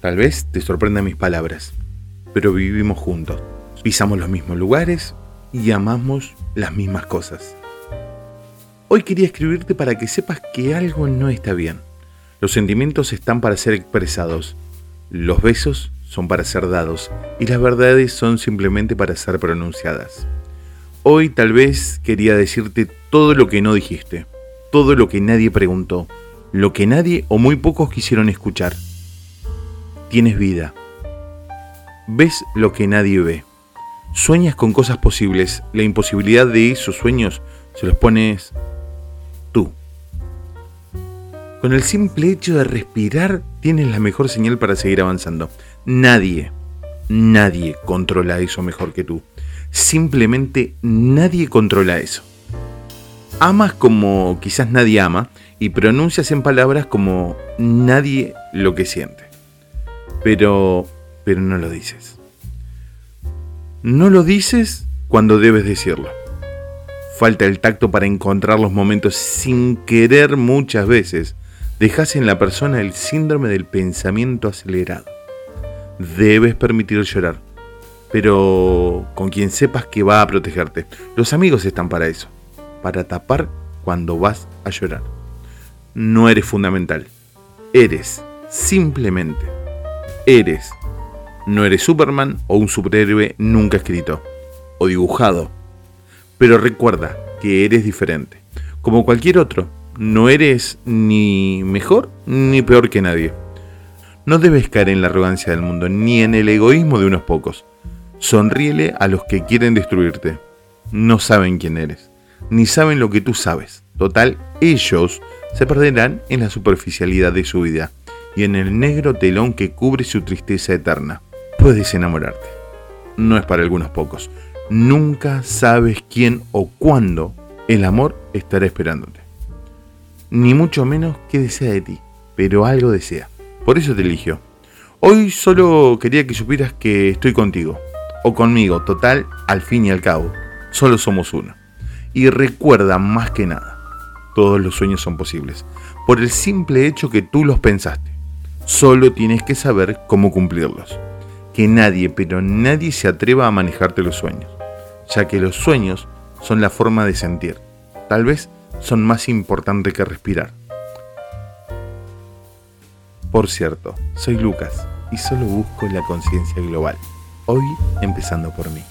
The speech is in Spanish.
Tal vez te sorprendan mis palabras, pero vivimos juntos. Pisamos los mismos lugares y amamos las mismas cosas. Hoy quería escribirte para que sepas que algo no está bien. Los sentimientos están para ser expresados. Los besos son para ser dados y las verdades son simplemente para ser pronunciadas. Hoy tal vez quería decirte todo lo que no dijiste, todo lo que nadie preguntó, lo que nadie o muy pocos quisieron escuchar. Tienes vida. Ves lo que nadie ve. Sueñas con cosas posibles. La imposibilidad de esos sueños se los pones tú. Con el simple hecho de respirar tienes la mejor señal para seguir avanzando. Nadie, nadie controla eso mejor que tú. Simplemente nadie controla eso. Amas como quizás nadie ama y pronuncias en palabras como nadie lo que siente pero, pero no lo dices. No lo dices cuando debes decirlo. Falta el tacto para encontrar los momentos sin querer muchas veces. Dejas en la persona el síndrome del pensamiento acelerado. Debes permitir llorar, pero con quien sepas que va a protegerte. Los amigos están para eso, para tapar cuando vas a llorar. No eres fundamental, eres simplemente eres. No eres Superman o un superhéroe nunca escrito o dibujado. Pero recuerda que eres diferente. Como cualquier otro, no eres ni mejor ni peor que nadie. No debes caer en la arrogancia del mundo ni en el egoísmo de unos pocos. Sonríele a los que quieren destruirte. No saben quién eres, ni saben lo que tú sabes. Total, ellos se perderán en la superficialidad de su vida y en el negro telón que cubre su tristeza eterna. Puedes enamorarte. No es para algunos pocos. Nunca sabes quién o cuándo el amor estará esperándote. Ni mucho menos qué desea de ti, pero algo desea. Por eso te eligió. Hoy solo quería que supieras que estoy contigo, o conmigo, total, al fin y al cabo. Solo somos uno. Y recuerda más que nada, todos los sueños son posibles, por el simple hecho que tú los pensaste. Solo tienes que saber cómo cumplirlos. Que nadie, pero nadie se atreva a manejarte los sueños, ya que los sueños son la forma de sentir. Tal vez son más importantes que respirar. Por cierto, soy Lucas y solo busco la conciencia global. Hoy empezando por mí.